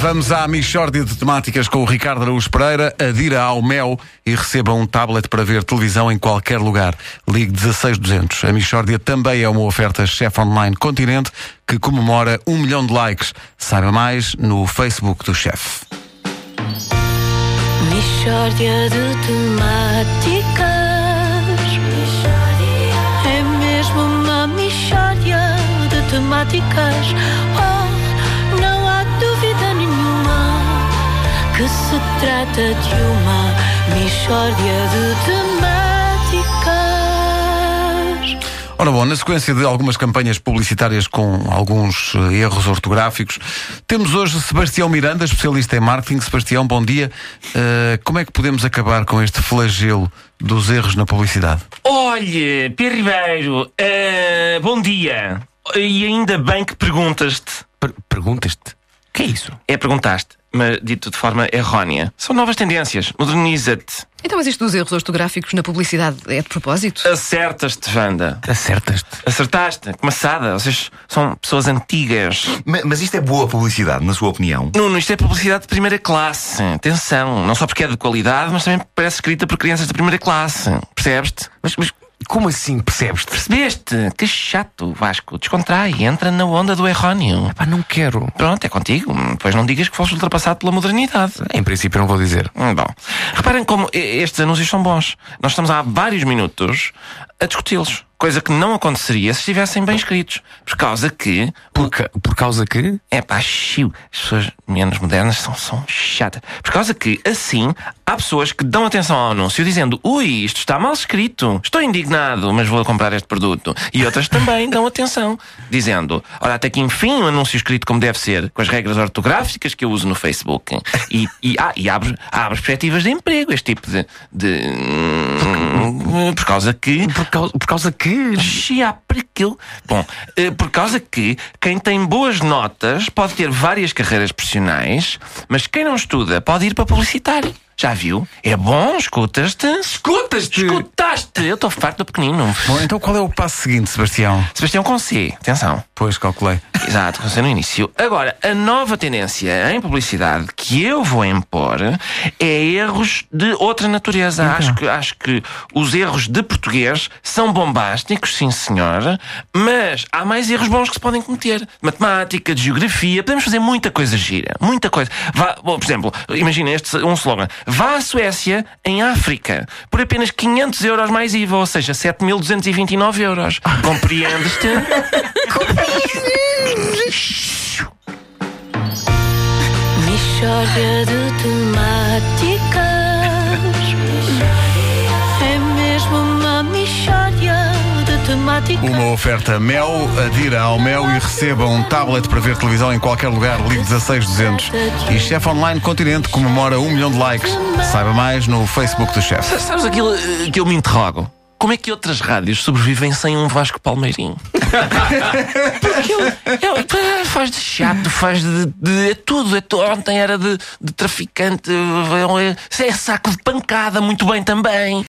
Vamos à Michórdia de Temáticas com o Ricardo Araújo Pereira. Adira ao Mel e receba um tablet para ver televisão em qualquer lugar. Ligue 16200. A Michórdia também é uma oferta chefe online Continente que comemora um milhão de likes. Saiba mais no Facebook do chefe. Mishória de temáticas É mesmo uma mishória de temáticas Oh, Que se trata de uma mishória de temáticas Ora bom, na sequência de algumas campanhas publicitárias com alguns eh, erros ortográficos, temos hoje Sebastião Miranda, especialista em marketing. Sebastião, bom dia. Eh, como é que podemos acabar com este flagelo dos erros na publicidade? Olha, Pedro Ribeiro, eh, bom dia. E ainda bem que perguntas-te. Per- Perguntas-te? O que é isso? É, perguntaste, mas dito de forma errónea. São novas tendências. Moderniza-te. Então, mas isto dos erros ortográficos na publicidade é de propósito? Acertas-te, Wanda. Acertas-te? Acertaste. Começada. Vocês são pessoas antigas. Ma- Mas isto é boa publicidade, na sua opinião? Nuno, isto é publicidade de primeira classe. Atenção. Não só porque é de qualidade, mas também parece escrita por crianças de primeira classe. Percebes-te? Mas, mas como assim percebes-te? Percebeste? Que chato, Vasco. Descontrai. Entra na onda do erróneo. Pá, não quero. Pronto, é contigo. Depois não digas que foste ultrapassado pela modernidade. Em princípio não vou dizer. Hum, Bom, reparem como estes anúncios são bons. Nós estamos há vários minutos a discuti-los. Coisa que não aconteceria se estivessem bem escritos. Por causa que. Por, ca- por causa que? É pá, chiu. As pessoas menos modernas são, são chatas. Por causa que, assim, há pessoas que dão atenção ao anúncio dizendo ui, isto está mal escrito. Estou indignado, mas vou comprar este produto. E outras também dão atenção, dizendo olha, até que enfim um anúncio escrito como deve ser, com as regras ortográficas que eu uso no Facebook. E, e, ah, e abre, abre perspectivas de emprego, este tipo de... de por causa que... Por causa, por causa que? Chia para aquilo. Bom, eh, por causa que quem tem boas notas pode ter várias carreiras profissionais, mas quem não estuda pode ir para publicitário. Já viu? É bom, escutas-te. Escutas-te! Escutaste! Eu estou farto do pequenino. Bom, então qual é o passo seguinte, Sebastião? Sebastião com C, atenção. Pois, calculei. Exato, comecei no início. Agora, a nova tendência em publicidade que eu vou impor é erros de outra natureza. Acho, que, acho que os erros de português são bombásticos, sim senhor, mas há mais erros bons que se podem cometer. Matemática, de geografia, podemos fazer muita coisa gira. Muita coisa. Vá, bom, por exemplo, imagina este um slogan. Vá à Suécia, em África, por apenas 500 euros mais IVA, ou seja, 7.229 euros. Compreendes-te? De temáticas É mesmo uma de temáticas Uma oferta Mel, adira ao Mel e receba um tablet para ver televisão em qualquer lugar. Ligue 16200. E Chefe Online Continente comemora um milhão de likes. Saiba mais no Facebook do chefe. Sabes aquilo eh, que eu me interrogo? Como é que outras rádios sobrevivem sem um Vasco Palmeirinho? Porque ele, ele, pá, faz de chato, faz de, de- é tudo, é Ontem era de, de traficante, é, é saco de pancada, muito bem também.